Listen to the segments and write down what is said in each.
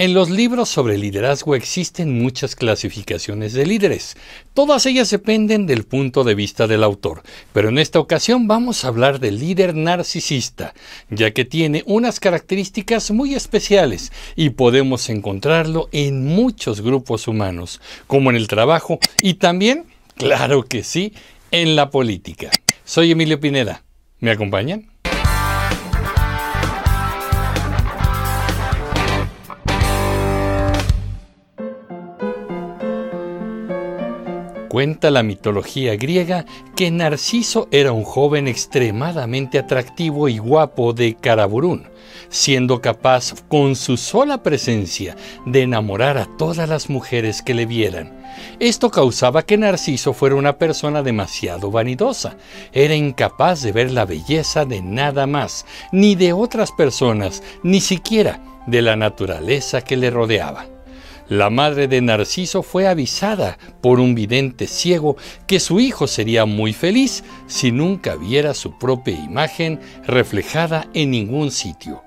En los libros sobre liderazgo existen muchas clasificaciones de líderes. Todas ellas dependen del punto de vista del autor, pero en esta ocasión vamos a hablar del líder narcisista, ya que tiene unas características muy especiales y podemos encontrarlo en muchos grupos humanos, como en el trabajo y también, claro que sí, en la política. Soy Emilio Pineda. ¿Me acompañan? Cuenta la mitología griega que Narciso era un joven extremadamente atractivo y guapo de Caraburún, siendo capaz con su sola presencia de enamorar a todas las mujeres que le vieran. Esto causaba que Narciso fuera una persona demasiado vanidosa. Era incapaz de ver la belleza de nada más, ni de otras personas, ni siquiera de la naturaleza que le rodeaba. La madre de Narciso fue avisada por un vidente ciego que su hijo sería muy feliz si nunca viera su propia imagen reflejada en ningún sitio.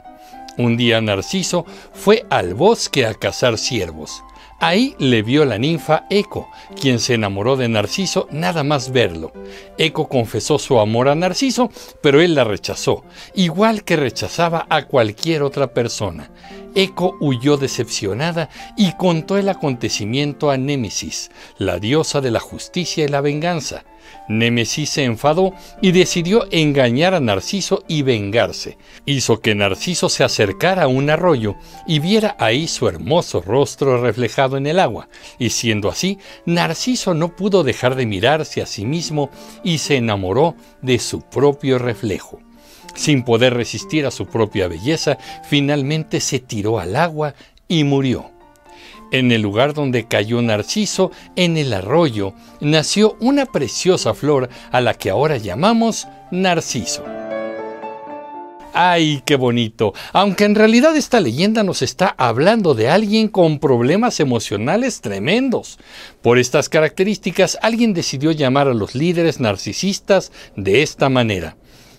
Un día Narciso fue al bosque a cazar ciervos. Ahí le vio la ninfa Eco, quien se enamoró de Narciso nada más verlo. Eco confesó su amor a Narciso, pero él la rechazó, igual que rechazaba a cualquier otra persona. Eco huyó decepcionada y contó el acontecimiento a Némesis, la diosa de la justicia y la venganza. Némesis se enfadó y decidió engañar a Narciso y vengarse. Hizo que Narciso se acercara a un arroyo y viera ahí su hermoso rostro reflejado en el agua, y siendo así, Narciso no pudo dejar de mirarse a sí mismo y se enamoró de su propio reflejo. Sin poder resistir a su propia belleza, finalmente se tiró al agua y murió. En el lugar donde cayó Narciso, en el arroyo, nació una preciosa flor a la que ahora llamamos Narciso. ¡Ay, qué bonito! Aunque en realidad esta leyenda nos está hablando de alguien con problemas emocionales tremendos. Por estas características, alguien decidió llamar a los líderes narcisistas de esta manera.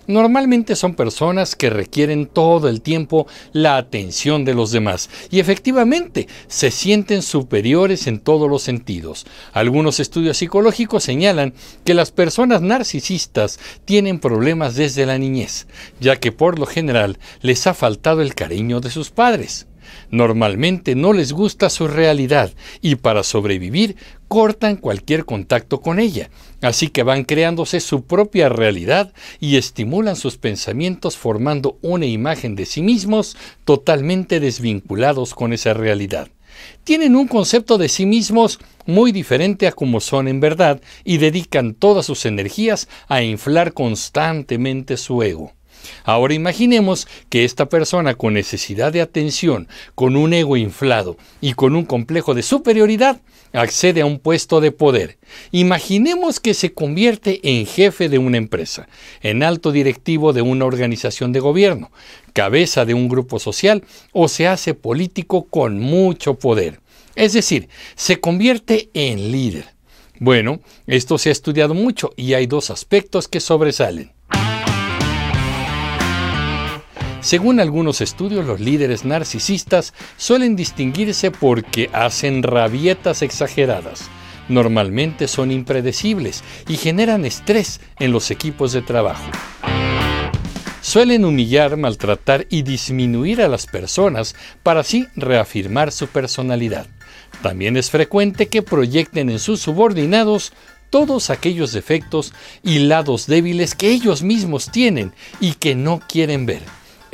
Normalmente son personas que requieren todo el tiempo la atención de los demás y efectivamente se sienten superiores en todos los sentidos. Algunos estudios psicológicos señalan que las personas narcisistas tienen problemas desde la niñez, ya que por lo general les ha faltado el cariño de sus padres. Normalmente no les gusta su realidad y para sobrevivir cortan cualquier contacto con ella, así que van creándose su propia realidad y estimulan sus pensamientos formando una imagen de sí mismos totalmente desvinculados con esa realidad. Tienen un concepto de sí mismos muy diferente a como son en verdad y dedican todas sus energías a inflar constantemente su ego. Ahora imaginemos que esta persona con necesidad de atención, con un ego inflado y con un complejo de superioridad, accede a un puesto de poder. Imaginemos que se convierte en jefe de una empresa, en alto directivo de una organización de gobierno, cabeza de un grupo social o se hace político con mucho poder. Es decir, se convierte en líder. Bueno, esto se ha estudiado mucho y hay dos aspectos que sobresalen. Según algunos estudios, los líderes narcisistas suelen distinguirse porque hacen rabietas exageradas. Normalmente son impredecibles y generan estrés en los equipos de trabajo. Suelen humillar, maltratar y disminuir a las personas para así reafirmar su personalidad. También es frecuente que proyecten en sus subordinados todos aquellos defectos y lados débiles que ellos mismos tienen y que no quieren ver.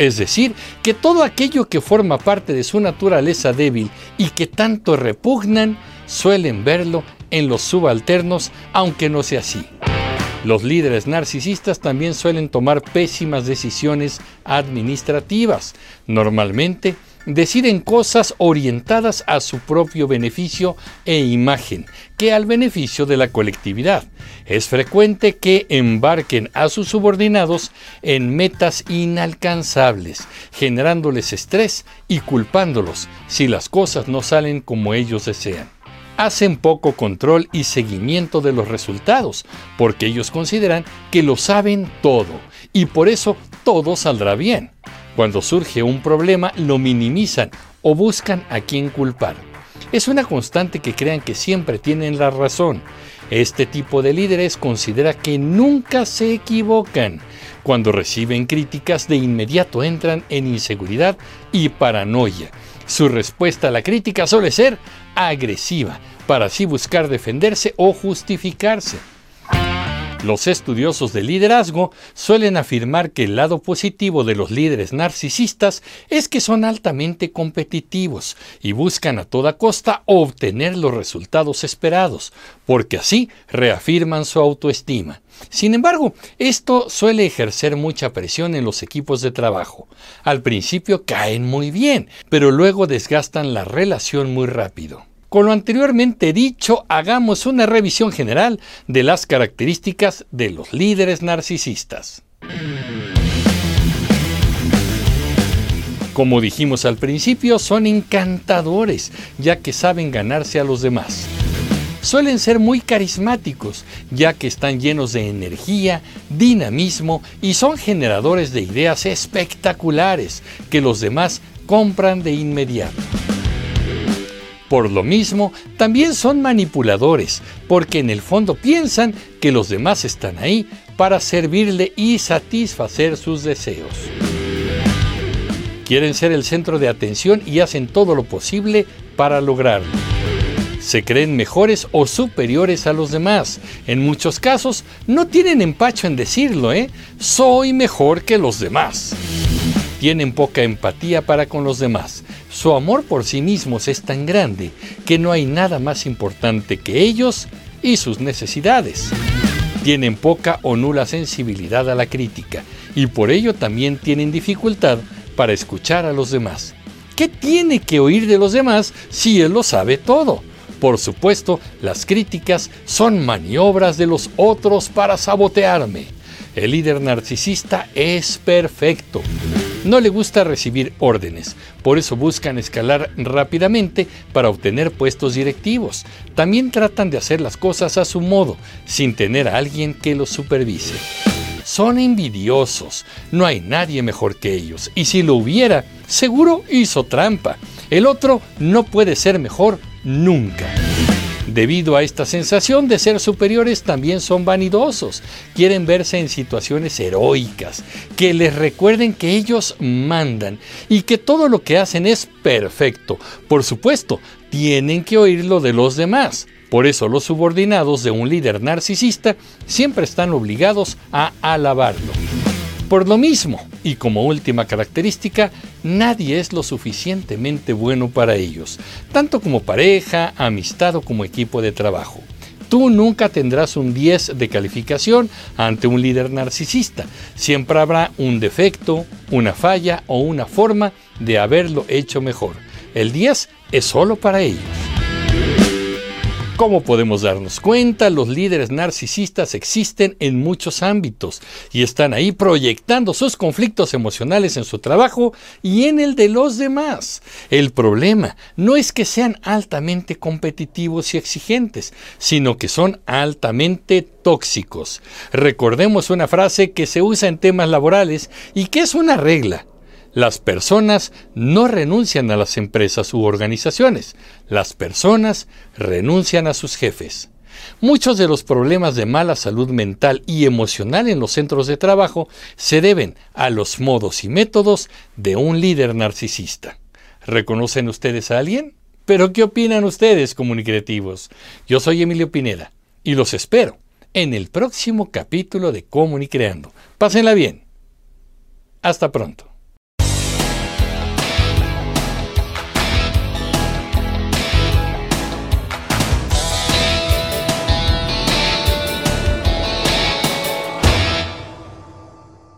Es decir, que todo aquello que forma parte de su naturaleza débil y que tanto repugnan, suelen verlo en los subalternos, aunque no sea así. Los líderes narcisistas también suelen tomar pésimas decisiones administrativas. Normalmente deciden cosas orientadas a su propio beneficio e imagen, que al beneficio de la colectividad. Es frecuente que embarquen a sus subordinados en metas inalcanzables, generándoles estrés y culpándolos si las cosas no salen como ellos desean hacen poco control y seguimiento de los resultados, porque ellos consideran que lo saben todo y por eso todo saldrá bien. Cuando surge un problema lo minimizan o buscan a quién culpar. Es una constante que crean que siempre tienen la razón. Este tipo de líderes considera que nunca se equivocan. Cuando reciben críticas de inmediato entran en inseguridad y paranoia. Su respuesta a la crítica suele ser agresiva, para así buscar defenderse o justificarse. Los estudiosos de liderazgo suelen afirmar que el lado positivo de los líderes narcisistas es que son altamente competitivos y buscan a toda costa obtener los resultados esperados, porque así reafirman su autoestima. Sin embargo, esto suele ejercer mucha presión en los equipos de trabajo. Al principio caen muy bien, pero luego desgastan la relación muy rápido. Con lo anteriormente dicho, hagamos una revisión general de las características de los líderes narcisistas. Como dijimos al principio, son encantadores, ya que saben ganarse a los demás. Suelen ser muy carismáticos, ya que están llenos de energía, dinamismo y son generadores de ideas espectaculares que los demás compran de inmediato. Por lo mismo, también son manipuladores, porque en el fondo piensan que los demás están ahí para servirle y satisfacer sus deseos. Quieren ser el centro de atención y hacen todo lo posible para lograrlo. Se creen mejores o superiores a los demás. En muchos casos no tienen empacho en decirlo, ¿eh? Soy mejor que los demás. Tienen poca empatía para con los demás su amor por sí mismos es tan grande que no hay nada más importante que ellos y sus necesidades. Tienen poca o nula sensibilidad a la crítica y por ello también tienen dificultad para escuchar a los demás. ¿Qué tiene que oír de los demás si él lo sabe todo? Por supuesto, las críticas son maniobras de los otros para sabotearme. El líder narcisista es perfecto. No le gusta recibir órdenes, por eso buscan escalar rápidamente para obtener puestos directivos. También tratan de hacer las cosas a su modo, sin tener a alguien que los supervise. Son envidiosos, no hay nadie mejor que ellos, y si lo hubiera, seguro hizo trampa. El otro no puede ser mejor nunca. Debido a esta sensación de ser superiores también son vanidosos, quieren verse en situaciones heroicas, que les recuerden que ellos mandan y que todo lo que hacen es perfecto. Por supuesto, tienen que oírlo de los demás. Por eso los subordinados de un líder narcisista siempre están obligados a alabarlo. Por lo mismo, y como última característica, nadie es lo suficientemente bueno para ellos, tanto como pareja, amistad o como equipo de trabajo. Tú nunca tendrás un 10 de calificación ante un líder narcisista. Siempre habrá un defecto, una falla o una forma de haberlo hecho mejor. El 10 es solo para ellos. ¿Cómo podemos darnos cuenta? Los líderes narcisistas existen en muchos ámbitos y están ahí proyectando sus conflictos emocionales en su trabajo y en el de los demás. El problema no es que sean altamente competitivos y exigentes, sino que son altamente tóxicos. Recordemos una frase que se usa en temas laborales y que es una regla. Las personas no renuncian a las empresas u organizaciones, las personas renuncian a sus jefes. Muchos de los problemas de mala salud mental y emocional en los centros de trabajo se deben a los modos y métodos de un líder narcisista. ¿Reconocen ustedes a alguien? ¿Pero qué opinan ustedes, comunicativos? Yo soy Emilio Pineda y los espero en el próximo capítulo de Comunicreando. Pásenla bien. Hasta pronto.